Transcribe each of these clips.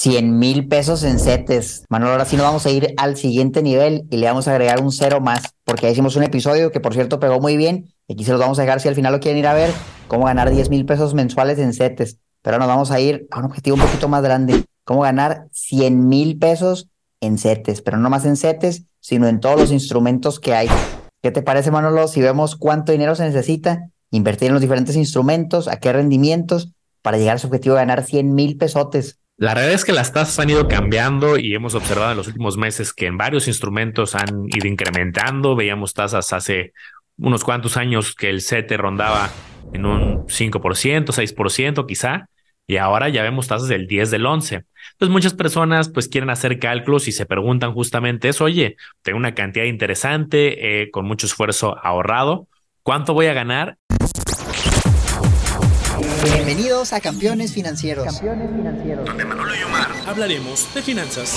100 mil pesos en setes. Manuel, ahora sí nos vamos a ir al siguiente nivel y le vamos a agregar un cero más, porque hicimos un episodio que por cierto pegó muy bien. Aquí se los vamos a dejar si al final lo quieren ir a ver, cómo ganar 10 mil pesos mensuales en setes. Pero nos vamos a ir a un objetivo un poquito más grande, cómo ganar 100 mil pesos en setes, pero no más en setes, sino en todos los instrumentos que hay. ¿Qué te parece, Manolo, si vemos cuánto dinero se necesita, invertir en los diferentes instrumentos, a qué rendimientos, para llegar a su objetivo de ganar 100 mil pesotes? La realidad es que las tasas han ido cambiando y hemos observado en los últimos meses que en varios instrumentos han ido incrementando. Veíamos tasas hace unos cuantos años que el CETE rondaba en un 5%, 6% quizá, y ahora ya vemos tasas del 10, del 11. Entonces muchas personas pues quieren hacer cálculos y se preguntan justamente eso, oye, tengo una cantidad interesante, eh, con mucho esfuerzo ahorrado, ¿cuánto voy a ganar? Bienvenidos a Campeones Financieros. Campeones Financieros. Donde Manolo y Omar hablaremos de finanzas.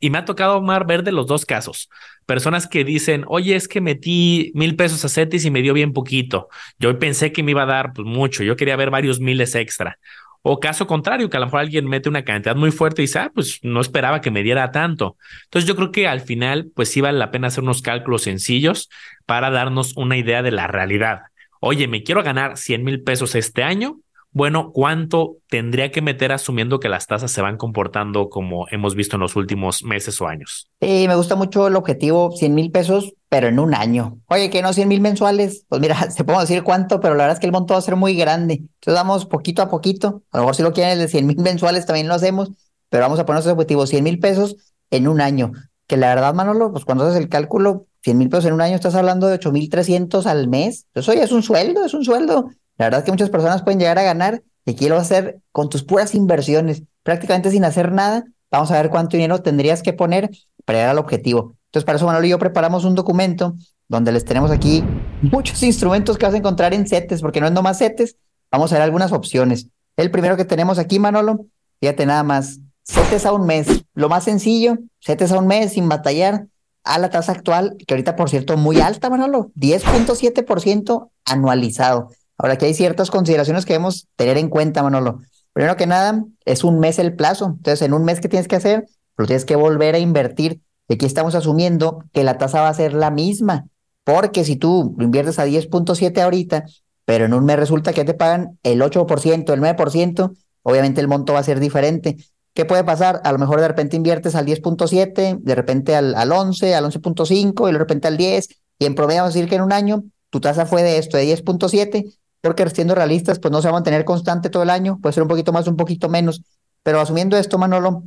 Y me ha tocado, Omar, ver de los dos casos. Personas que dicen, oye, es que metí mil pesos a CETIS y me dio bien poquito. Yo pensé que me iba a dar pues, mucho. Yo quería ver varios miles extra. O caso contrario, que a lo mejor alguien mete una cantidad muy fuerte y dice, ah, pues no esperaba que me diera tanto. Entonces yo creo que al final, pues sí vale la pena hacer unos cálculos sencillos para darnos una idea de la realidad. Oye, me quiero ganar 100 mil pesos este año bueno, ¿cuánto tendría que meter asumiendo que las tasas se van comportando como hemos visto en los últimos meses o años? Sí, me gusta mucho el objetivo 100 mil pesos, pero en un año. Oye, que no 100 mil mensuales. Pues mira, se puedo decir cuánto, pero la verdad es que el monto va a ser muy grande. Entonces vamos poquito a poquito. A lo mejor si lo quieren el de 100 mil mensuales también lo hacemos, pero vamos a poner ese objetivo 100 mil pesos en un año. Que la verdad, Manolo, pues cuando haces el cálculo, 100 mil pesos en un año, estás hablando de 8 mil 300 al mes. Eso ya es un sueldo, es un sueldo. La verdad es que muchas personas pueden llegar a ganar y aquí lo vas a hacer con tus puras inversiones, prácticamente sin hacer nada. Vamos a ver cuánto dinero tendrías que poner para llegar al objetivo. Entonces, para eso Manolo y yo preparamos un documento donde les tenemos aquí muchos instrumentos que vas a encontrar en CETES, porque no es nomás CETES, vamos a ver algunas opciones. El primero que tenemos aquí, Manolo, fíjate nada más, CETES a un mes, lo más sencillo, CETES a un mes sin batallar a la tasa actual, que ahorita por cierto muy alta, Manolo, 10.7% anualizado. Ahora, aquí hay ciertas consideraciones que debemos tener en cuenta, Manolo. Primero que nada, es un mes el plazo. Entonces, en un mes, ¿qué tienes que hacer? Lo tienes que volver a invertir. Y aquí estamos asumiendo que la tasa va a ser la misma. Porque si tú inviertes a 10.7 ahorita, pero en un mes resulta que te pagan el 8%, el 9%, obviamente el monto va a ser diferente. ¿Qué puede pasar? A lo mejor de repente inviertes al 10.7, de repente al, al 11, al 11.5 y de repente al 10, y en promedio vamos a decir que en un año tu tasa fue de esto, de 10.7, porque siendo realistas, pues no se va a mantener constante todo el año, puede ser un poquito más, un poquito menos, pero asumiendo esto, Manolo,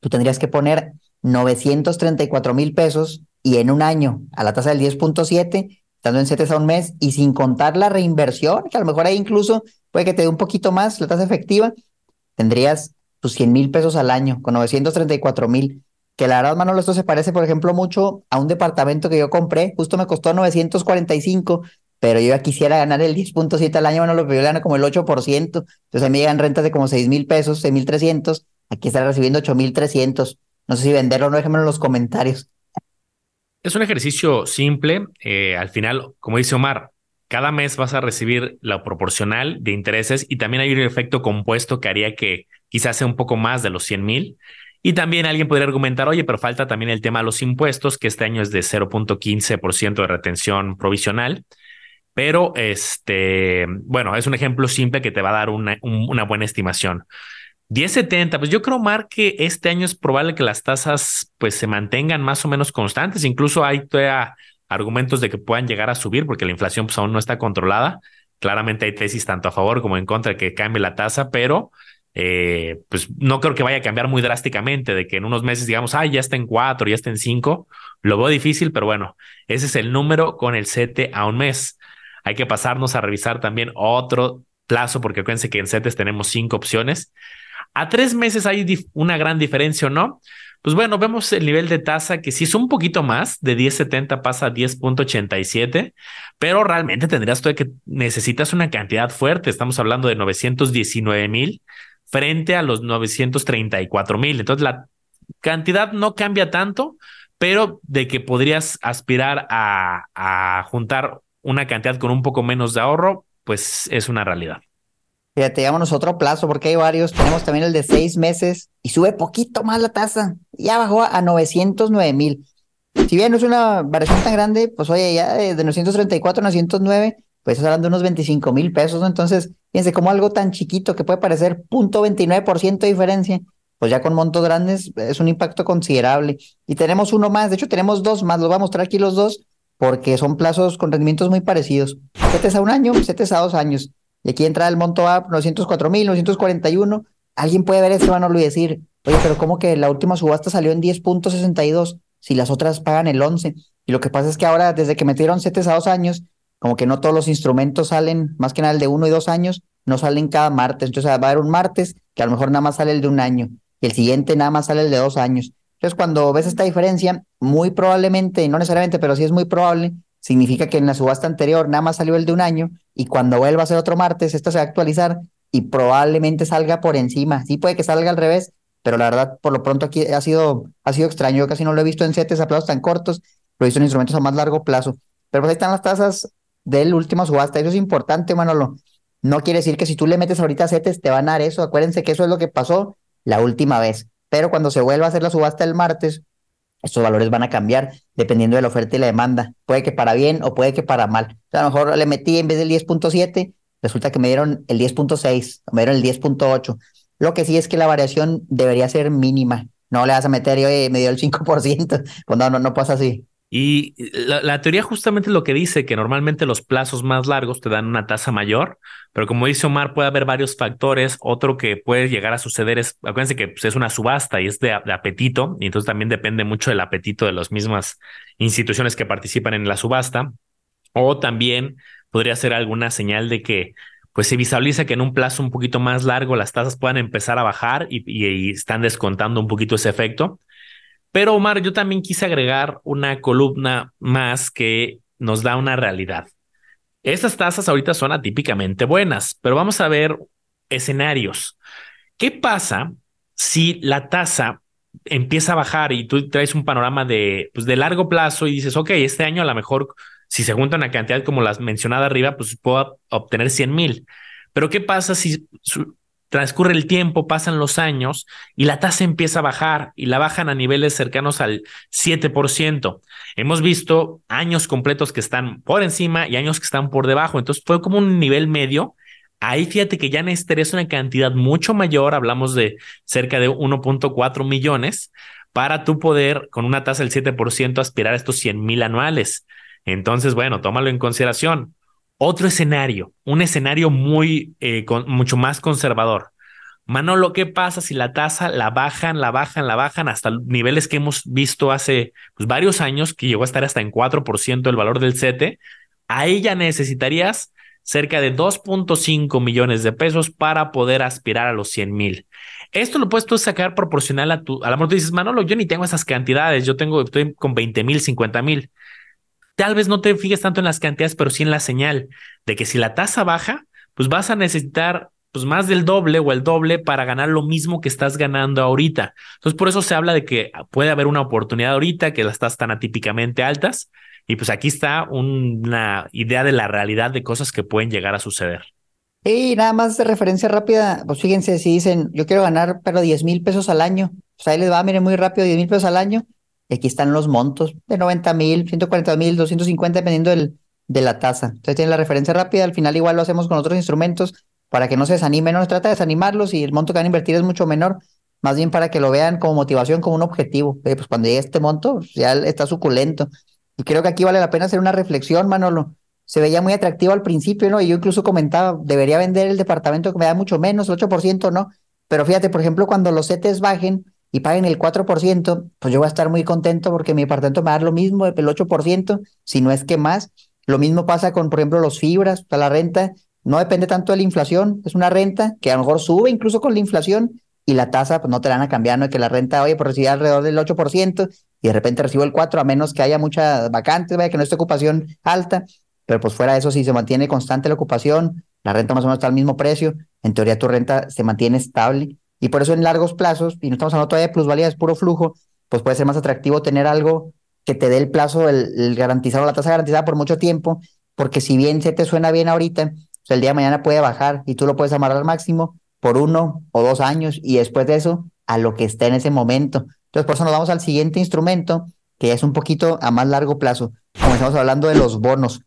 tú tendrías que poner 934 mil pesos y en un año a la tasa del 10.7, estando en CETES a un mes y sin contar la reinversión, que a lo mejor ahí incluso puede que te dé un poquito más la tasa efectiva, tendrías tus 100 mil pesos al año con 934 mil. Que la verdad, Manolo, esto se parece, por ejemplo, mucho a un departamento que yo compré, justo me costó 945 pero yo ya quisiera ganar el 10.7 al año, bueno, lo que yo gano como el 8%, entonces a mí llegan rentas de como 6 mil pesos, 6 mil 300, aquí estaré recibiendo 8 mil 300, no sé si venderlo o no, déjenmelo en los comentarios. Es un ejercicio simple, eh, al final, como dice Omar, cada mes vas a recibir la proporcional de intereses y también hay un efecto compuesto que haría que quizás sea un poco más de los 100 mil. Y también alguien podría argumentar, oye, pero falta también el tema de los impuestos, que este año es de 0.15% de retención provisional. Pero este, bueno, es un ejemplo simple que te va a dar una, buena estimación. 10.70, pues yo creo, Mar, que este año es probable que las tasas pues se mantengan más o menos constantes. Incluso hay argumentos de que puedan llegar a subir porque la inflación pues aún no está controlada. Claramente hay tesis tanto a favor como en contra de que cambie la tasa, pero eh, pues no creo que vaya a cambiar muy drásticamente, de que en unos meses digamos, ah, ya está en cuatro, ya está en cinco. Lo veo difícil, pero bueno, ese es el número con el CETE a un mes. Hay que pasarnos a revisar también otro plazo, porque acuérdense que en CETES tenemos cinco opciones. A tres meses hay una gran diferencia o no. Pues bueno, vemos el nivel de tasa que sí es un poquito más, de 10.70 pasa a 10.87, pero realmente tendrías tú que necesitas una cantidad fuerte. Estamos hablando de 919 mil frente a los 934 mil. Entonces la cantidad no cambia tanto, pero de que podrías aspirar a, a juntar una cantidad con un poco menos de ahorro, pues es una realidad. Fíjate, llámonos otro plazo porque hay varios. Tenemos también el de seis meses y sube poquito más la tasa. Ya bajó a 909 mil. Si bien no es una variación tan grande, pues oye, ya de 934 a 909, pues estás hablando de unos 25 mil pesos. Entonces, fíjense, como algo tan chiquito que puede parecer 0.29% de diferencia, pues ya con montos grandes es un impacto considerable. Y tenemos uno más, de hecho tenemos dos más, los voy a mostrar aquí los dos, porque son plazos con rendimientos muy parecidos. es a un año, es a dos años. Y aquí entra el monto A, 904 mil, 941. Alguien puede ver ese valor y decir, oye, pero ¿cómo que la última subasta salió en 10.62 si las otras pagan el 11? Y lo que pasa es que ahora, desde que metieron CETES a dos años, como que no todos los instrumentos salen, más que nada el de uno y dos años, no salen cada martes. Entonces va a haber un martes que a lo mejor nada más sale el de un año y el siguiente nada más sale el de dos años. Entonces, cuando ves esta diferencia, muy probablemente, no necesariamente, pero sí es muy probable, significa que en la subasta anterior nada más salió el de un año y cuando vuelva a ser otro martes, esto se va a actualizar y probablemente salga por encima. Sí puede que salga al revés, pero la verdad, por lo pronto aquí ha sido, ha sido extraño. Yo casi no lo he visto en CETES a plazos tan cortos, lo he visto en instrumentos a más largo plazo. Pero pues ahí están las tasas del último subasta. Eso es importante, Manolo. No quiere decir que si tú le metes ahorita CETES te van a dar eso. Acuérdense que eso es lo que pasó la última vez. Pero cuando se vuelva a hacer la subasta el martes, estos valores van a cambiar dependiendo de la oferta y la demanda. Puede que para bien o puede que para mal. a lo mejor le metí en vez del 10.7, resulta que me dieron el 10.6 o me dieron el 10.8. Lo que sí es que la variación debería ser mínima. No le vas a meter oye, me dio el 5%. Pues no, no, no pasa así. Y la, teoría justamente lo que dice que normalmente los plazos más largos te dan una tasa mayor, pero como dice Omar, puede haber varios factores. Otro que puede llegar a suceder es, acuérdense que pues, es una subasta y es de, apetito, y entonces también depende mucho del apetito de las mismas instituciones que participan en la subasta. O también podría ser alguna señal de que pues se visualiza que en un plazo un poquito más largo las tasas puedan empezar a bajar y están descontando un poquito ese efecto. Pero Omar, yo también quise agregar una columna más que nos da una realidad. Estas tasas ahorita son atípicamente buenas, pero vamos a ver escenarios. ¿Qué pasa si la tasa empieza a bajar y tú traes un panorama de, pues de largo plazo y dices, ok, este año a lo mejor si se junta una cantidad como las mencionadas arriba, pues puedo obtener 100 mil. Pero ¿qué pasa si transcurre el tiempo, pasan los años y la tasa empieza a bajar y la bajan a niveles cercanos al 7%. Hemos visto años completos que están por encima y años que están por debajo. Entonces fue como un nivel medio. Ahí fíjate que ya necesitarías una cantidad mucho mayor, hablamos de cerca de 1.4 millones, para tú poder, con una tasa del 7%, aspirar a estos 100 mil anuales. Entonces, bueno, tómalo en consideración. Otro escenario, un escenario muy, eh, mucho más conservador. Manolo, ¿qué pasa si la tasa la bajan, la bajan, la bajan hasta niveles que hemos visto hace pues, varios años, que llegó a estar hasta en 4% el valor del CETE? Ahí ya necesitarías cerca de 2.5 millones de pesos para poder aspirar a los 100 mil. Esto lo puedes tú sacar proporcional a tu, a lo mejor tú dices, Manolo, yo ni tengo esas cantidades, yo tengo, estoy con 20 mil, 50 mil tal vez no te fijes tanto en las cantidades, pero sí en la señal de que si la tasa baja, pues vas a necesitar pues más del doble o el doble para ganar lo mismo que estás ganando ahorita. Entonces, por eso se habla de que puede haber una oportunidad ahorita, que las tasas están atípicamente altas, y pues aquí está una idea de la realidad de cosas que pueden llegar a suceder. Y nada más de referencia rápida, pues fíjense, si dicen, yo quiero ganar, pero 10 mil pesos al año, pues ahí les va, miren, muy rápido, 10 mil pesos al año, aquí están los montos de 90 mil, 140 mil, 250, dependiendo del, de la tasa. Entonces tienen la referencia rápida. Al final igual lo hacemos con otros instrumentos para que no se desanimen. No se trata de desanimarlos y el monto que van a invertir es mucho menor. Más bien para que lo vean como motivación, como un objetivo. pues cuando llegue este monto, pues, ya está suculento. Y creo que aquí vale la pena hacer una reflexión, Manolo. Se veía muy atractivo al principio, ¿no? Y yo incluso comentaba, debería vender el departamento que me da mucho menos, el 8%, ¿no? Pero fíjate, por ejemplo, cuando los CETES bajen y paguen el 4%, pues yo voy a estar muy contento porque mi departamento me va a dar lo mismo, el 8%, si no es que más. Lo mismo pasa con, por ejemplo, los fibras, o la renta no depende tanto de la inflación, es una renta que a lo mejor sube incluso con la inflación y la tasa pues no te la van a cambiar, no es que la renta, oye, por recibir alrededor del 8% y de repente recibo el 4% a menos que haya mucha vacante, vaya que no esté ocupación alta, pero pues fuera de eso, si se mantiene constante la ocupación, la renta más o menos está al mismo precio, en teoría tu renta se mantiene estable y por eso en largos plazos, y no estamos hablando todavía de plusvalía, es puro flujo, pues puede ser más atractivo tener algo que te dé el plazo, el, garantizado, la tasa garantizada por mucho tiempo, porque si bien se te suena bien ahorita, el día de mañana puede bajar y tú lo puedes amarrar al máximo por uno o dos años y después de eso a lo que esté en ese momento. Entonces, por eso nos vamos al siguiente instrumento, que es un poquito a más largo plazo. Comenzamos hablando de los bonos,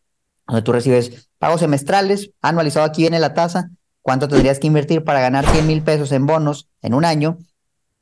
donde tú recibes pagos semestrales, anualizado aquí viene la tasa, cuánto tendrías que invertir para ganar 100 mil pesos en bonos en un año,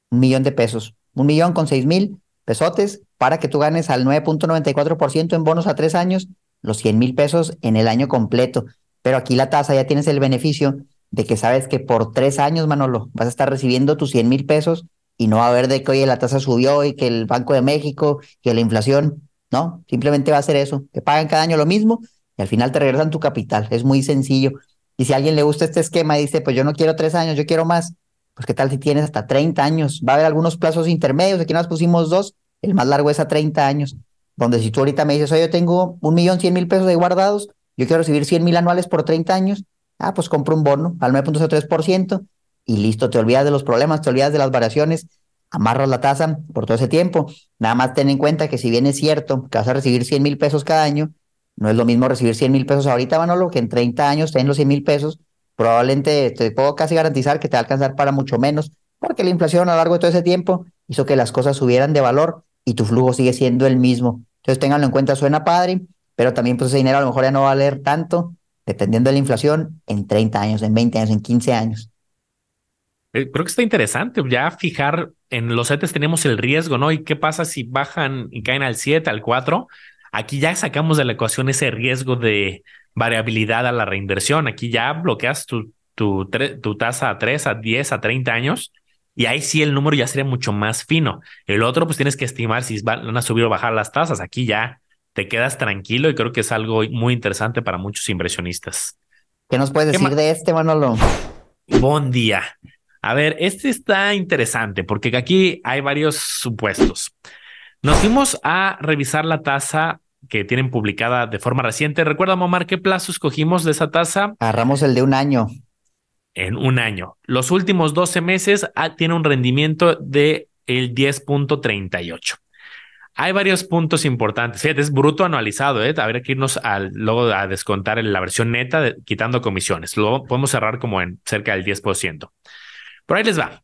un millón de pesos, un millón con seis mil pesotes para que tú ganes al 9.94% en bonos a tres años, los 100 mil pesos en el año completo. Pero aquí la tasa ya tienes el beneficio de que sabes que por tres años, Manolo, vas a estar recibiendo tus 100 mil pesos y no va a haber de que, oye, la tasa subió y que el Banco de México, que la inflación, no, simplemente va a ser eso, te pagan cada año lo mismo y al final te regresan tu capital, es muy sencillo. Y si a alguien le gusta este esquema y dice, pues yo no quiero tres años, yo quiero más, pues qué tal si tienes hasta 30 años, va a haber algunos plazos intermedios, aquí nos pusimos dos, el más largo es a 30 años, donde si tú ahorita me dices, oye, yo tengo un millón cien mil pesos ahí guardados, yo quiero recibir 100 mil anuales por 30 años, ah, pues compro un bono al 9.03% y listo, te olvidas de los problemas, te olvidas de las variaciones, amarras la tasa por todo ese tiempo. Nada más ten en cuenta que si bien es cierto que vas a recibir 100 mil pesos cada año, no es lo mismo recibir 100 mil pesos ahorita, Manolo, que en 30 años ten los 100 mil pesos. Probablemente te puedo casi garantizar que te va a alcanzar para mucho menos, porque la inflación a lo largo de todo ese tiempo hizo que las cosas subieran de valor y tu flujo sigue siendo el mismo. Entonces, ténganlo en cuenta, suena padre, pero también pues ese dinero a lo mejor ya no va a valer tanto, dependiendo de la inflación, en 30 años, en 20 años, en 15 años. Eh, creo que está interesante ya fijar en los CETES tenemos el riesgo, ¿no? ¿Y qué pasa si bajan y caen al 7, al 4? Aquí ya sacamos de la ecuación ese riesgo de variabilidad a la reinversión. Aquí ya bloqueas tu, tu, tu tasa a 3, a 10, a 30 años y ahí sí el número ya sería mucho más fino. El otro, pues tienes que estimar si van a subir o bajar las tasas. Aquí ya te quedas tranquilo y creo que es algo muy interesante para muchos inversionistas. ¿Qué nos puedes decir de este, Manolo? Buen día. A ver, este está interesante porque aquí hay varios supuestos. Nos fuimos a revisar la tasa que tienen publicada de forma reciente. Recuerda, Omar, ¿qué plazo escogimos de esa tasa? Agarramos el de un año. En un año. Los últimos 12 meses ah, tiene un rendimiento de el 10.38. Hay varios puntos importantes. Fíjate, es bruto anualizado, ¿eh? Habría que irnos al, luego a descontar en la versión neta, quitando comisiones. Luego podemos cerrar como en cerca del 10%. Por ahí les va.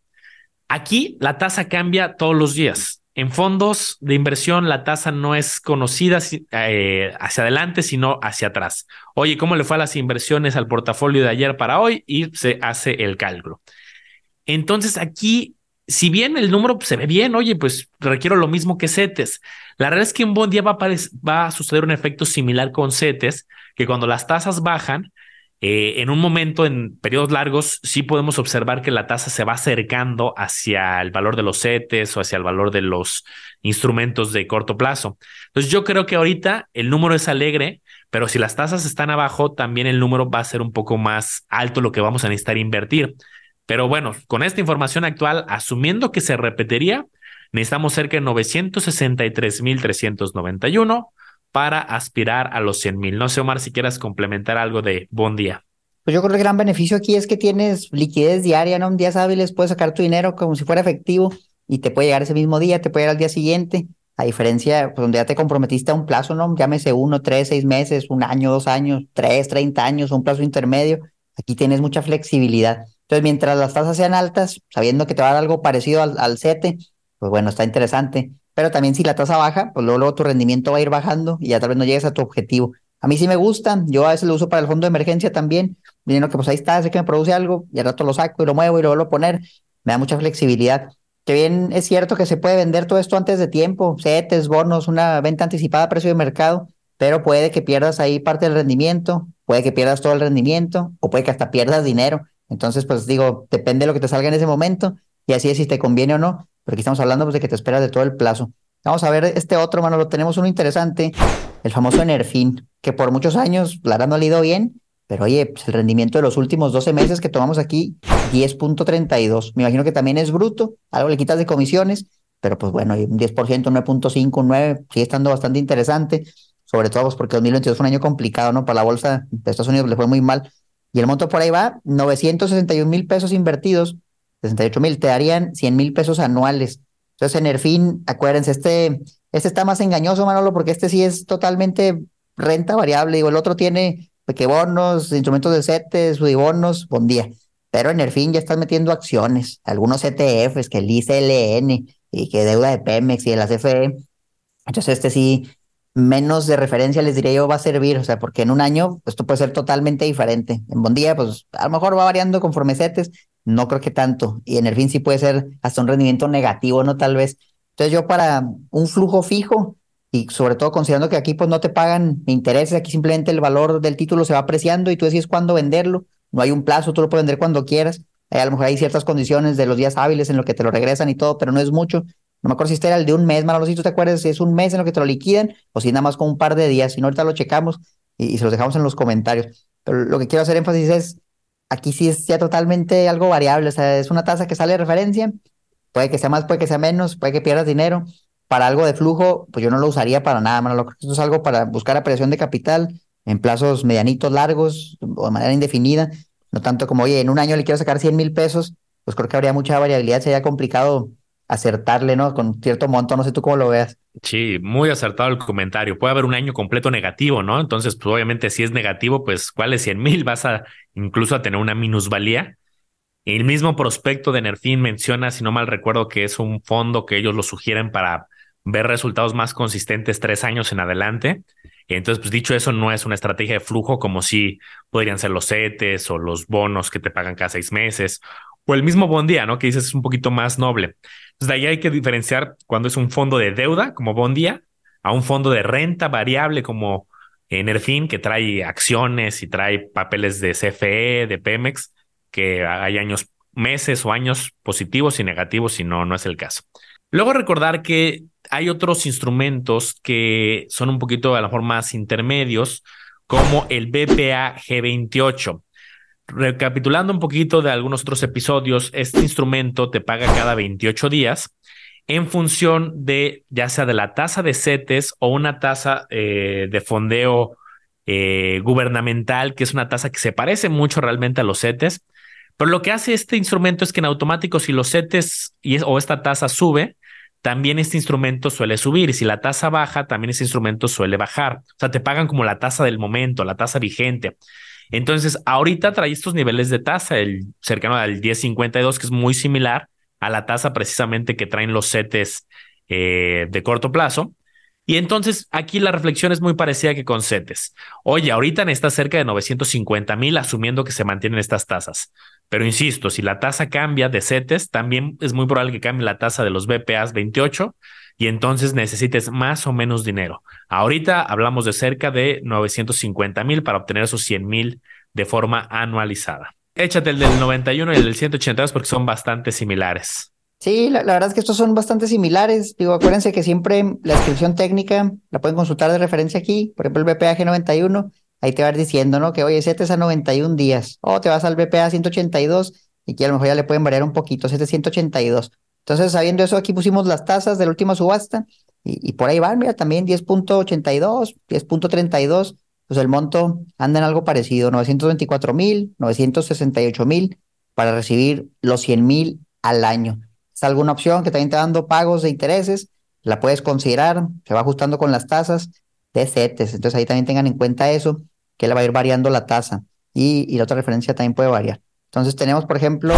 Aquí la tasa cambia todos los días. En fondos de inversión, la tasa no es conocida eh, hacia adelante, sino hacia atrás. Oye, ¿cómo le fue a las inversiones al portafolio de ayer para hoy? Y se hace el cálculo. Entonces aquí si bien el número se ve bien, oye, pues requiero lo mismo que CETES. La realidad es que en buen día va a, va a suceder un efecto similar con CETES, que cuando las tasas bajan, eh, en un momento, en periodos largos, sí podemos observar que la tasa se va acercando hacia el valor de los CETES o hacia el valor de los instrumentos de corto plazo. Entonces, yo creo que ahorita el número es alegre, pero si las tasas están abajo, también el número va a ser un poco más alto lo que vamos a necesitar invertir. Pero bueno, con esta información actual, asumiendo que se repetiría, necesitamos cerca de 963.391 para aspirar a los 100.000. No sé, Omar, si quieras complementar algo de buen día. Pues yo creo que el gran beneficio aquí es que tienes liquidez diaria, ¿no? En días hábiles puedes sacar tu dinero como si fuera efectivo y te puede llegar ese mismo día, te puede llegar al día siguiente. A diferencia, pues donde ya te comprometiste a un plazo, ¿no? Llámese uno, tres, seis meses, un año, dos años, tres, treinta años, un plazo intermedio. Aquí tienes mucha flexibilidad. Entonces, mientras las tasas sean altas, sabiendo que te va a dar algo parecido al, al CETE, pues bueno, está interesante. Pero también si la tasa baja, pues luego, tu rendimiento va a ir bajando y ya tal vez no llegues a tu objetivo. A mí sí me gusta, yo a veces lo uso para el fondo de emergencia también, dinero que pues ahí está, sé que me produce algo, y al rato lo saco y lo muevo y lo vuelvo a poner, me da mucha flexibilidad. Que bien es cierto que se puede vender todo esto antes de tiempo, CETES, bonos, una venta anticipada a precio de mercado, pero puede que pierdas ahí parte del rendimiento, puede que pierdas todo el rendimiento, o puede que hasta pierdas dinero. Entonces, pues digo, depende de lo que te salga en ese momento y así es si te conviene o no, pero aquí estamos hablando pues, de que te esperas de todo el plazo. Vamos a ver este otro, mano, lo tenemos uno interesante, el famoso Enerfin, que por muchos años, la no ha ido bien, pero oye, pues el rendimiento de los últimos 12 meses que tomamos aquí, 10.32. Me imagino que también es bruto, algo le quitas de comisiones, pero pues bueno, un 10%, 9.5, 9, sigue estando bastante interesante, sobre todo pues porque 2022 fue un año complicado, ¿no? Para la bolsa de Estados Unidos le fue muy mal. Y el monto por ahí va, 961 mil pesos invertidos, 68 mil, te darían 100 mil pesos anuales. Entonces, en el fin, acuérdense, este, este está más engañoso, Manolo, porque este sí es totalmente renta variable. Digo, el otro tiene bonos, instrumentos de CETES, bonos, buen día. Pero en el fin ya están metiendo acciones, algunos ETFs, que el ICLN y que deuda de Pemex y de la CFE. Entonces, este sí, menos de referencia les diría yo va a servir, o sea, porque en un año esto puede ser totalmente diferente. En buen día, pues a lo mejor va variando conforme CETES, no creo que tanto. Y en el fin sí puede ser hasta un rendimiento negativo, ¿no? Tal vez. Entonces yo para un flujo fijo y sobre todo considerando que aquí pues no te pagan intereses, aquí simplemente el valor del título se va apreciando y tú decides cuándo venderlo. No hay un plazo, tú lo puedes vender cuando quieras. a lo mejor hay ciertas condiciones de los días hábiles en lo que te lo regresan y todo, pero no es mucho. No me acuerdo si este era el de un mes, Manolo, si tú te acuerdas si es un mes en lo que te lo liquidan o si nada más con un par de días. Si no, ahorita lo checamos y, y se los dejamos en los comentarios. Pero lo que quiero hacer énfasis es Aquí sí es ya totalmente algo variable, o sea, es una tasa que sale de referencia, puede que sea más, puede que sea menos, puede que pierdas dinero. Para algo de flujo, pues yo no lo usaría para nada, mano. Esto es algo para buscar apreciación de capital en plazos medianitos, largos o de manera indefinida. No tanto como, oye, en un año le quiero sacar 100 mil pesos, pues creo que habría mucha variabilidad, sería complicado acertarle, ¿no? Con cierto monto, no sé tú cómo lo veas. Sí, muy acertado el comentario. Puede haber un año completo negativo, ¿no? Entonces, pues obviamente si es negativo, pues ¿cuáles 100 mil? Vas a incluso a tener una minusvalía. El mismo prospecto de Nerfin menciona, si no mal recuerdo, que es un fondo que ellos lo sugieren para ver resultados más consistentes tres años en adelante. Entonces, pues dicho eso, no es una estrategia de flujo como si podrían ser los CETES o los bonos que te pagan cada seis meses o el mismo Bondía, ¿no? Que dices es un poquito más noble. Entonces, de ahí hay que diferenciar cuando es un fondo de deuda como Bondía a un fondo de renta variable como Enerfin, que trae acciones y trae papeles de CFE, de Pemex, que hay años, meses o años positivos y negativos, si no, no es el caso. Luego recordar que hay otros instrumentos que son un poquito a lo mejor más intermedios, como el BPA G28. Recapitulando un poquito de algunos otros episodios, este instrumento te paga cada 28 días en función de ya sea de la tasa de CETES o una tasa eh, de fondeo eh, gubernamental, que es una tasa que se parece mucho realmente a los CETES. Pero lo que hace este instrumento es que en automático, si los CETES y, o esta tasa sube, también este instrumento suele subir. Y si la tasa baja, también ese instrumento suele bajar. O sea, te pagan como la tasa del momento, la tasa vigente. Entonces, ahorita trae estos niveles de tasa, el cercano al 1052, que es muy similar a la tasa precisamente que traen los CETES eh, de corto plazo. Y entonces aquí la reflexión es muy parecida que con CETES. Oye, ahorita está cerca de 950 mil, asumiendo que se mantienen estas tasas. Pero insisto, si la tasa cambia de CETES, también es muy probable que cambie la tasa de los BPAs 28 y entonces necesites más o menos dinero. Ahorita hablamos de cerca de 950 mil para obtener esos 100 mil de forma anualizada. Échate el del 91 y el del 182 porque son bastante similares. Sí, la, verdad es que estos son bastante similares. Digo, acuérdense que siempre la descripción técnica la pueden consultar de referencia aquí. Por ejemplo, el BPA 91, ahí te va diciendo, ¿no? Que oye, CETES a 91 días. O te vas al BPA 182 y que a lo mejor ya le pueden variar un poquito, 782. Entonces, sabiendo eso, aquí pusimos las tasas de la última subasta y, por ahí van, mira, también 10.82, 10.32, pues el monto anda en algo parecido, 924 mil, 968 mil para recibir los 100 mil al año. Es alguna opción que también te dando pagos de intereses, la puedes considerar, se va ajustando con las tasas de CETES, entonces ahí también tengan en cuenta eso, que le va a ir variando la tasa y, y la otra referencia también puede variar. Entonces tenemos, por ejemplo,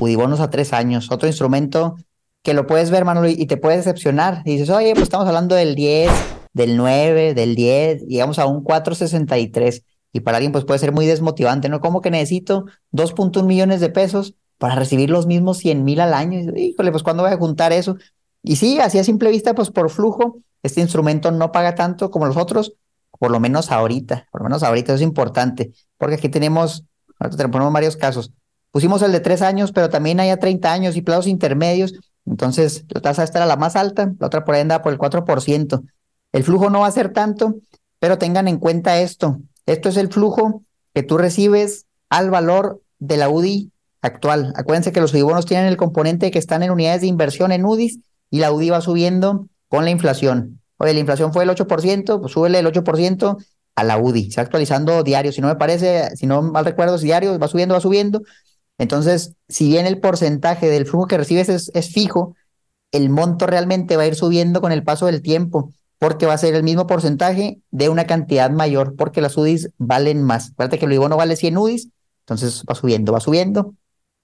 Udibonos a tres años, otro instrumento que lo puedes ver, Manuel, y te puede decepcionar. Y dices, oye, pues estamos hablando del 10, del 9, del 10, llegamos a un 463. Y para alguien, pues puede ser muy desmotivante, ¿no? Como que necesito 2.1 millones de pesos para recibir los mismos 100 mil al año. Y, híjole, pues ¿cuándo voy a juntar eso? Y sí, así a simple vista, pues por flujo, este instrumento no paga tanto como los otros, por lo menos ahorita, por lo menos ahorita es importante, porque aquí tenemos, ahorita tenemos varios casos. Pusimos el de tres años, pero también hay a 30 años y plazos intermedios. Entonces, la tasa esta era la más alta, la otra por ahí anda por el 4%. El flujo no va a ser tanto, pero tengan en cuenta esto. Esto es el flujo que tú recibes al valor de la UDI actual. Acuérdense que los UDI tienen el componente que están en unidades de inversión en UDIs y la UDI va subiendo con la inflación. Oye, la inflación fue el 8%, pues súbele el 8% a la UDI. Se actualizando diario. Si no me parece, si no mal recuerdo, es diario, va subiendo, va subiendo. Entonces, si bien el porcentaje del flujo que recibes es, fijo, el monto realmente va a ir subiendo con el paso del tiempo, porque va a ser el mismo porcentaje de una cantidad mayor, porque las UDIs valen más. Acuérdate que el no vale 100 UDIs, entonces va subiendo, va subiendo,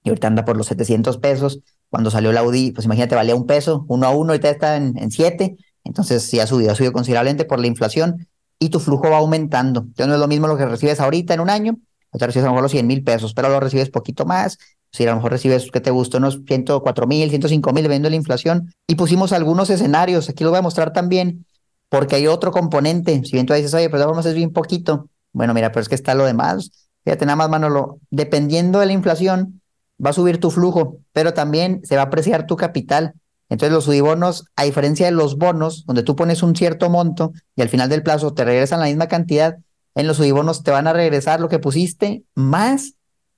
y ahorita anda por los 700 pesos. Cuando salió la UDI, pues imagínate, valía un peso, uno a uno, ahorita está en, 7, entonces sí ha subido, ha subido considerablemente por la inflación y tu flujo va aumentando. Entonces no es lo mismo lo que recibes ahorita en un año, te recibes a lo mejor los 100 mil pesos, pero lo recibes poquito más. Si a lo mejor recibes, que te gustó? Unos 104 mil, 105 mil, dependiendo de la inflación. Y pusimos algunos escenarios, aquí lo voy a mostrar también, porque hay otro componente. Si bien tú dices, oye, pero vamos es bien poquito. Bueno, mira, pero es que está lo demás. Fíjate nada más, Manolo, dependiendo de la inflación, va a subir tu flujo, pero también se va a apreciar tu capital. Entonces los subibonos, a diferencia de los bonos, donde tú pones un cierto monto y al final del plazo te regresan la misma cantidad, en los subibonos te van a regresar lo que pusiste más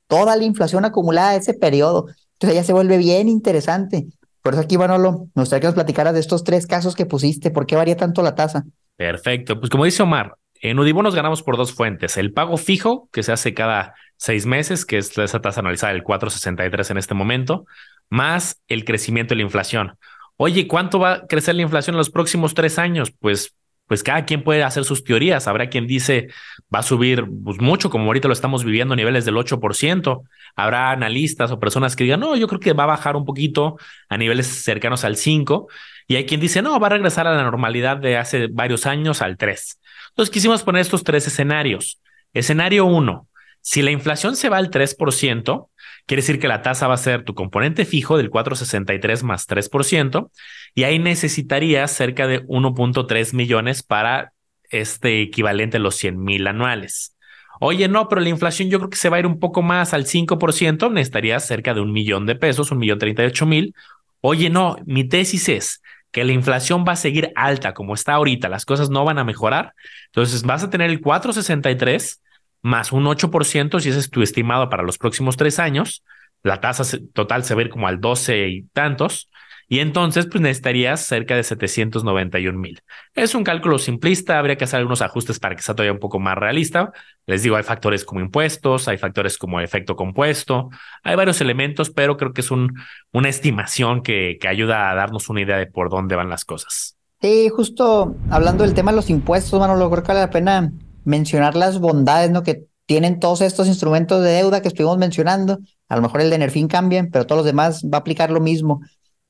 toda la inflación acumulada de ese periodo. Entonces ya se vuelve bien interesante. Por eso aquí, Manolo, me gustaría que nos platicaras de estos tres casos que pusiste. ¿Por qué varía tanto la tasa? Perfecto. Pues como dice Omar, en Udibonos ganamos por dos fuentes. El pago fijo, que se hace cada seis meses, que es esa tasa anualizada del 4,63 en este momento, más el crecimiento de la inflación. Oye, ¿cuánto va a crecer la inflación en los próximos tres años? Pues, pues cada quien puede hacer sus teorías. Habrá quien dice va a subir pues, mucho, como ahorita lo estamos viviendo a niveles del 8%. Habrá analistas o personas que digan, no, yo creo que va a bajar un poquito a niveles cercanos al 5. Y hay quien dice, no, va a regresar a la normalidad de hace varios años al 3. Entonces quisimos poner estos tres escenarios. Escenario 1, si la inflación se va al 3%, quiere decir que la tasa va a ser tu componente fijo del 463 más 3%, y ahí necesitarías cerca de 1.3 millones para este equivalente a los 100 mil anuales. Oye, no, pero la inflación yo creo que se va a ir un poco más al 5%, necesitarías cerca de un millón de pesos, un millón 38 mil. Oye, no, mi tesis es que la inflación va a seguir alta como está ahorita, las cosas no van a mejorar. Entonces vas a tener el 463 más un 8%, si ese es tu estimado para los próximos tres años, la tasa total se va a ir como al 12 y tantos, y entonces pues necesitarías cerca de 791 mil. Es un cálculo simplista, habría que hacer algunos ajustes para que sea todavía un poco más realista. Les digo, hay factores como impuestos, hay factores como efecto compuesto, hay varios elementos, pero creo que es un, una estimación que, que ayuda a darnos una idea de por dónde van las cosas. Sí, justo hablando del tema de los impuestos, mano, lo creo que vale la pena mencionar las bondades ¿no? que tienen todos estos instrumentos de deuda que estuvimos mencionando. A lo mejor el de Nerfin cambia, pero todos los demás va a aplicar lo mismo.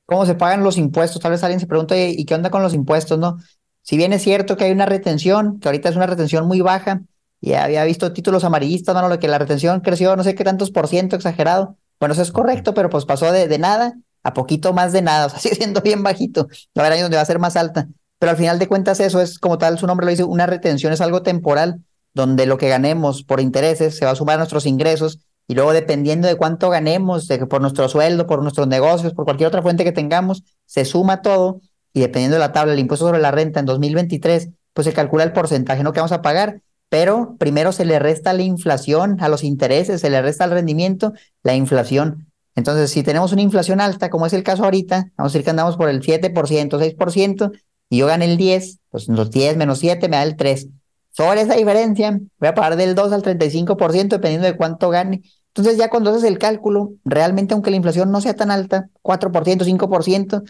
¿Cómo se pagan los impuestos? Tal vez alguien se pregunta, ¿y qué onda con los impuestos? no Si bien es cierto que hay una retención, que ahorita es una retención muy baja, y había visto títulos amarillistas, ¿no? que la retención creció no sé qué tantos por ciento exagerado. Bueno, eso es correcto, pero pues pasó de, de nada a poquito más de nada, o sea, sigue siendo bien bajito. Va a haber años donde va a ser más alta. Pero al final de cuentas eso es como tal, su nombre lo dice, una retención es algo temporal, donde lo que ganemos por intereses se va a sumar a nuestros ingresos y luego dependiendo de cuánto ganemos, por nuestro sueldo, por nuestros negocios, por cualquier otra fuente que tengamos, se suma todo y dependiendo de la tabla del impuesto sobre la renta en 2023, pues se calcula el porcentaje ¿no? que vamos a pagar, pero primero se le resta la inflación a los intereses, se le resta al rendimiento la inflación. Entonces, si tenemos una inflación alta, como es el caso ahorita, vamos a decir que andamos por el 7%, 6%, y yo gané el 10, pues los 10 menos 7 me da el 3. Sobre esa diferencia, voy a pagar del 2 al 35% dependiendo de cuánto gane. Entonces ya cuando haces el cálculo, realmente aunque la inflación no sea tan alta, 4%, 5%,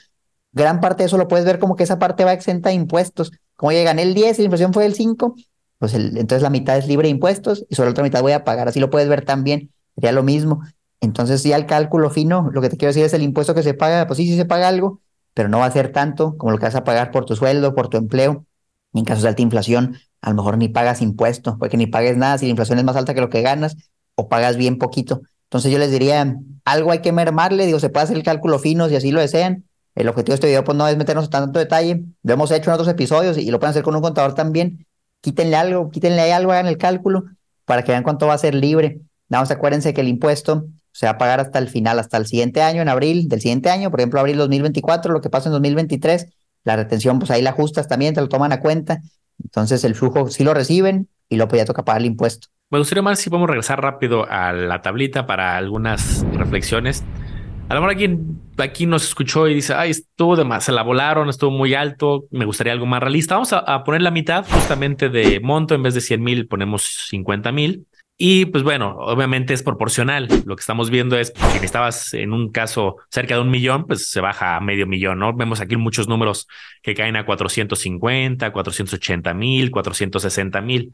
gran parte de eso lo puedes ver como que esa parte va exenta de impuestos. Como ya gané el 10 y la inflación fue del 5, pues entonces la mitad es libre de impuestos y sobre la otra mitad voy a pagar. Así lo puedes ver también, sería lo mismo. Entonces ya el cálculo fino, lo que te quiero decir es el impuesto que se paga, pues sí, sí se paga algo, pero no va a ser tanto como lo que vas a pagar por tu sueldo, por tu empleo. Y en caso de alta inflación, a lo mejor ni pagas impuesto, porque ni pagues nada si la inflación es más alta que lo que ganas, o pagas bien poquito. Entonces yo les diría, algo hay que mermarle, digo, se puede hacer el cálculo fino si así lo desean. El objetivo de este video pues no es meternos en tanto detalle, lo hemos hecho en otros episodios y lo pueden hacer con un contador también. Quítenle algo, quítenle algo, hagan el cálculo para que vean cuánto va a ser libre. Nada más acuérdense que el impuesto se va a pagar hasta el final, hasta el siguiente año, en abril del siguiente año, por ejemplo, abril 2024, lo que pasa en 2023, la retención, pues ahí la ajustas también, te lo toman a cuenta. Entonces el flujo sí lo reciben y luego pues ya toca pagar el impuesto. Me gustaría más si podemos regresar rápido a la tablita para algunas reflexiones. A lo mejor aquí, aquí nos escuchó y dice, ay, estuvo de más, se la volaron, estuvo muy alto, me gustaría algo más realista. Vamos a poner la mitad justamente de monto, en vez de 100 mil ponemos 50 mil. Y pues bueno, obviamente es proporcional. Lo que estamos viendo es si estabas en un caso cerca de un millón, pues se baja a medio millón, ¿no? Vemos aquí muchos números que caen a 450, 480 mil, 460 mil.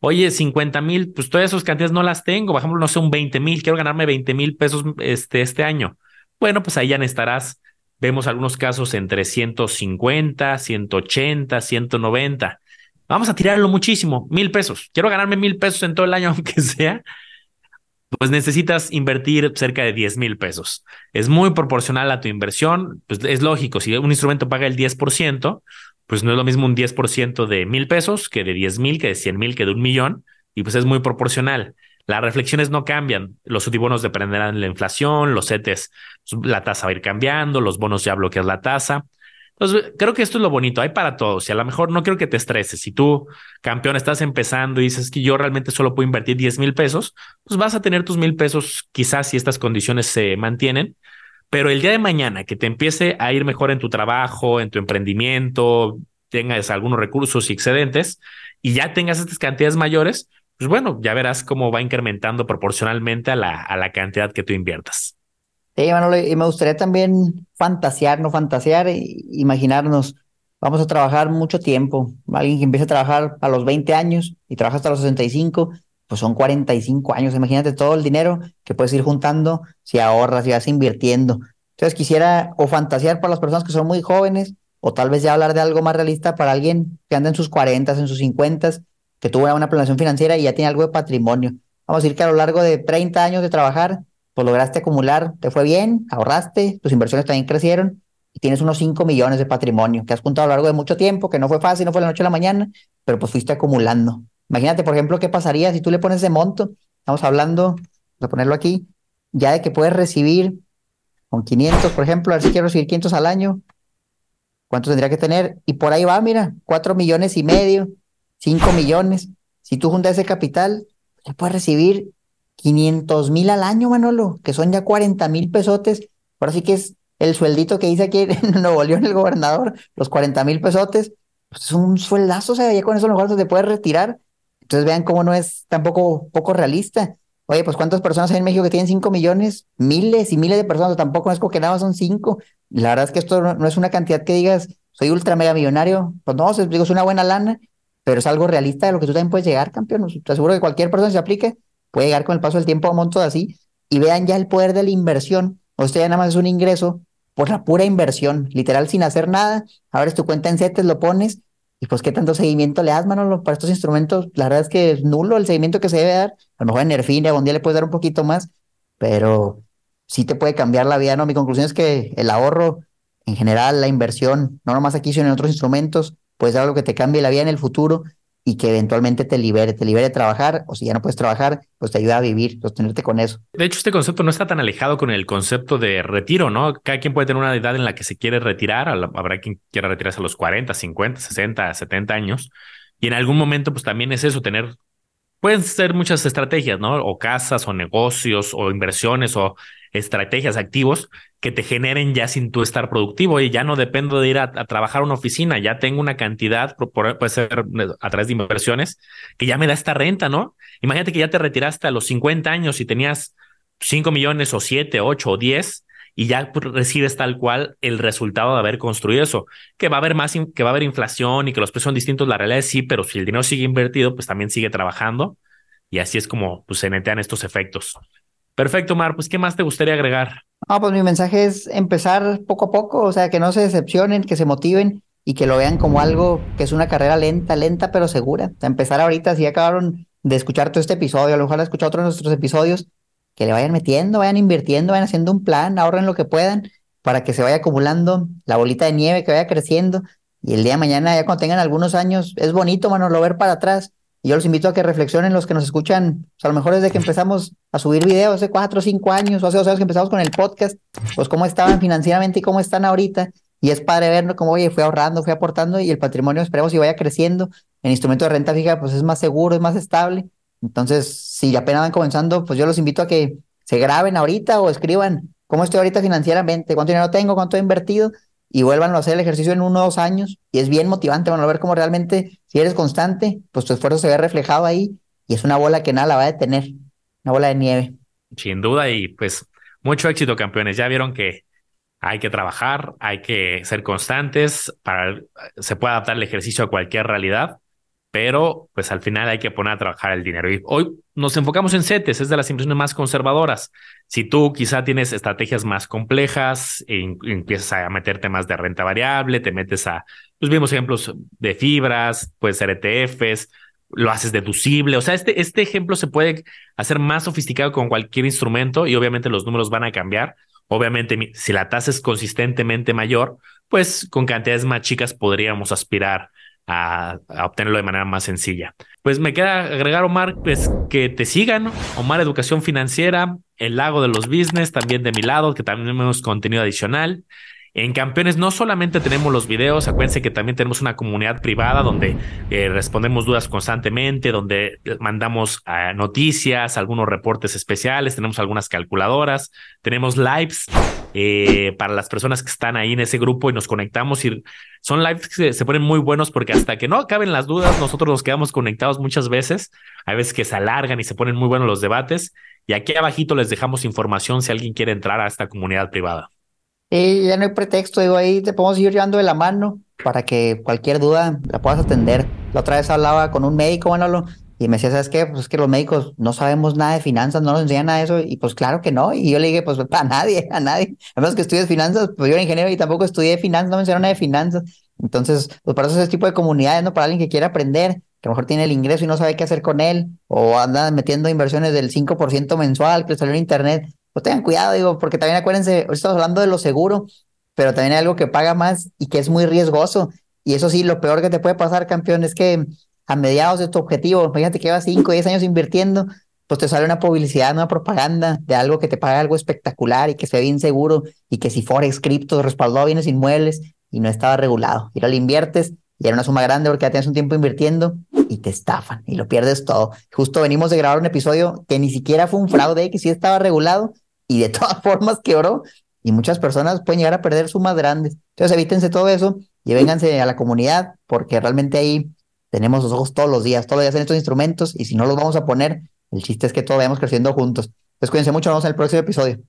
Oye, 50 mil, pues todas esas cantidades no las tengo. Bajamos, no sé, un 20 mil, quiero ganarme 20 mil pesos este, este año. Bueno, pues ahí ya estarás. Vemos algunos casos entre 150, 180, 190 Vamos a tirarlo muchísimo, mil pesos. Quiero ganarme mil pesos en todo el año, aunque sea. Pues necesitas invertir cerca de 10 mil pesos. Es muy proporcional a tu inversión. Pues es lógico, si un instrumento paga el 10%, pues no es lo mismo un 10% de mil pesos que de 10 mil, que de 100 mil, que de un millón. Y pues es muy proporcional. Las reflexiones no cambian. Los bonos dependerán de la inflación, los CETES, pues, la tasa va a ir cambiando, los bonos ya bloquean la tasa. Entonces, creo que esto es lo bonito, hay para todos y a lo mejor no quiero que te estreses. Si tú, campeón, estás empezando y dices que yo realmente solo puedo invertir 10 mil pesos, pues vas a tener tus mil pesos quizás si estas condiciones se mantienen. Pero el día de mañana que te empiece a ir mejor en tu trabajo, en tu emprendimiento, tengas algunos recursos y excedentes y ya tengas estas cantidades mayores, pues bueno, ya verás cómo va incrementando proporcionalmente a la, a la cantidad que tú inviertas. Sí, y me gustaría también fantasear, no fantasear, e imaginarnos, vamos a trabajar mucho tiempo. Alguien que empieza a trabajar a los 20 años y trabaja hasta los 65, pues son 45 años. Imagínate todo el dinero que puedes ir juntando si ahorras, si vas invirtiendo. Entonces quisiera o fantasear para las personas que son muy jóvenes, o tal vez ya hablar de algo más realista para alguien que anda en sus 40, en sus 50, que tuvo una planeación financiera y ya tiene algo de patrimonio. Vamos a decir que a lo largo de 30 años de trabajar, pues lograste acumular, te fue bien, ahorraste, tus inversiones también crecieron y tienes unos 5 millones de patrimonio que has juntado a lo largo de mucho tiempo, que no fue fácil, no fue la noche a la mañana, pero pues fuiste acumulando. Imagínate, por ejemplo, qué pasaría si tú le pones ese monto, estamos hablando, de ponerlo aquí, ya de que puedes recibir con 500, por ejemplo, a ver si quiero recibir 500 al año, ¿cuánto tendría que tener? Y por ahí va, mira, 4 millones y medio, 5 millones. Si tú juntas ese capital, ya puedes recibir 500 mil al año, Manolo, que son ya 40 mil pesotes. Ahora sí que es el sueldito que dice aquí en Nuevo León el gobernador, los 40 mil pesotes. Pues es un sueldazo, o sea, ya con eso a lo te puede retirar. Entonces vean cómo no es tampoco poco realista. Oye, pues ¿cuántas personas hay en México que tienen 5 millones? Miles y miles de personas, tampoco es como que nada más son 5. La verdad es que esto no, es una cantidad que digas, soy ultra mega millonario. Pues no, digo, es una buena lana, pero es algo realista de lo que tú también puedes llegar, campeón. Te aseguro que cualquier persona se aplique puede llegar con el paso del tiempo a montos así y vean ya el poder de la inversión. Sea, ya nada más es un ingreso por la pura inversión, literal sin hacer nada. Abres tu cuenta en CETES, lo pones y pues qué tanto seguimiento le das, Manolo, para estos instrumentos. La verdad es que es nulo el seguimiento que se debe dar. A lo mejor en Nerfine, un día le puedes dar un poquito más, pero sí te puede cambiar la vida, ¿no? Mi conclusión es que el ahorro, en general, la inversión, no nomás aquí, sino en otros instrumentos, puede ser algo que te cambie la vida en el futuro y que eventualmente te libere, te libere de trabajar, o si ya no puedes trabajar, pues te ayuda a vivir, sostenerte con eso. De hecho, este concepto no está tan alejado con el concepto de retiro, ¿no? Cada quien puede tener una edad en la que se quiere retirar, habrá quien quiera retirarse a los 40, 50, 60, 70 años, y en algún momento, pues también es eso, tener, pueden ser muchas estrategias, ¿no? O casas, o negocios, o inversiones, o estrategias, activos que te generen ya sin tú estar productivo y ya no dependo de ir a, trabajar a una oficina, ya tengo una cantidad, puede ser a través de inversiones, que ya me da esta renta, ¿no? Imagínate que ya te retiraste a los 50 años y tenías 5 millones o 7, 8 o 10 y ya recibes tal cual el resultado de haber construido eso, que va a haber más, que va a haber inflación y que los precios son distintos, la realidad es sí, pero si el dinero sigue invertido, pues también sigue trabajando y así es como pues, se netean estos efectos. Perfecto, Mar. Pues, ¿qué más te gustaría agregar? Ah, pues mi mensaje es empezar poco a poco, o sea, que no se decepcionen, que se motiven y que lo vean como algo que es una carrera lenta, lenta, pero segura. Empezar ahorita, si acabaron de escuchar todo este episodio, a lo mejor han escuchado otros de nuestros episodios, que le vayan metiendo, vayan invirtiendo, vayan haciendo un plan, ahorren lo que puedan para que se vaya acumulando la bolita de nieve, que vaya creciendo. Y el día de mañana, ya cuando tengan algunos años, es bonito, mano, lo ver para atrás Y yo los invito a que reflexionen los que nos escuchan, a lo mejor desde que empezamos a subir videos, hace cuatro o cinco años, o hace dos años que empezamos con el podcast, pues cómo estaban financieramente y cómo están ahorita. Y es padre ver cómo, oye, fui ahorrando, fui aportando y el patrimonio esperemos y vaya creciendo. El instrumento de renta fija, pues es más seguro, es más estable. Entonces, si apenas van comenzando, pues yo los invito a que se graben ahorita o escriban cómo estoy ahorita financieramente, cuánto dinero tengo, cuánto he invertido y vuelvan a hacer el ejercicio en uno o dos años. Y es bien motivante, van a ver cómo realmente, si eres constante, pues tu esfuerzo se ve reflejado ahí y es una bola que nada la va a detener, una bola de nieve. Sin duda y pues mucho éxito, campeones. Ya vieron que hay que trabajar, hay que ser constantes para se puede adaptar el ejercicio a cualquier realidad pero pues al final hay que poner a trabajar el dinero. Y hoy nos enfocamos en CETES, es de las inversiones más conservadoras. Si tú quizá tienes estrategias más complejas e empiezas a meter temas de renta variable, te metes a, pues vimos ejemplos de fibras, puede ser ETFs, lo haces deducible. O sea, este, este ejemplo se puede hacer más sofisticado con cualquier instrumento y obviamente los números van a cambiar. Obviamente, si la tasa es consistentemente mayor, pues con cantidades más chicas podríamos aspirar a, obtenerlo de manera más sencilla. Pues me queda agregar, Omar, pues que te sigan, Omar Educación Financiera, El Lago de los Business, también de mi lado, que también tenemos contenido adicional. En Campeones no solamente tenemos los videos, acuérdense que también tenemos una comunidad privada donde eh, respondemos dudas constantemente, donde mandamos uh, noticias, algunos reportes especiales, tenemos algunas calculadoras, tenemos lives eh, para las personas que están ahí en ese grupo y nos conectamos y son lives que se, ponen muy buenos porque hasta que no acaben las dudas, nosotros nos quedamos conectados muchas veces, hay veces que se alargan y se ponen muy buenos los debates y aquí abajito les dejamos información si alguien quiere entrar a esta comunidad privada. Y ya no hay pretexto, digo, ahí te podemos ir llevando de la mano para que cualquier duda la puedas atender. La otra vez hablaba con un médico, Manolo, y me decía, ¿sabes qué? Pues es que los médicos no sabemos nada de finanzas, no nos enseñan nada de eso, y pues claro que no. Y yo le dije, pues a nadie, a nadie. A menos que estudies finanzas, pues yo era ingeniero y tampoco estudié finanzas, no me enseñaron nada de finanzas. Entonces, pues para eso es ese tipo de comunidades, ¿no? Para alguien que quiera aprender, que a lo mejor tiene el ingreso y no sabe qué hacer con él, o anda metiendo inversiones del 5% mensual que le salió en internet pues tengan cuidado, digo, porque también acuérdense, hoy estamos hablando de lo seguro, pero también hay algo que paga más y que es muy riesgoso. Y eso sí, lo peor que te puede pasar, campeón, es que a mediados de tu objetivo, fíjate que llevas 5 o 10 años invirtiendo, pues te sale una publicidad, una propaganda de algo que te paga algo espectacular y que se bien seguro y que si Forex, cripto, respaldó bienes inmuebles y no estaba regulado. Y ahora inviertes y era una suma grande porque ya tienes un tiempo invirtiendo y te estafan y lo pierdes todo. Justo venimos de grabar un episodio que ni siquiera fue un fraude, que sí estaba regulado y de todas formas quebró y muchas personas pueden llegar a perder sumas grandes. Entonces evítense todo eso y vénganse a la comunidad porque realmente ahí tenemos los ojos todos los días, todos los días en estos instrumentos y si no los vamos a poner, el chiste es que todos vayamos creciendo juntos. Entonces cuídense mucho, nos vemos en el próximo episodio.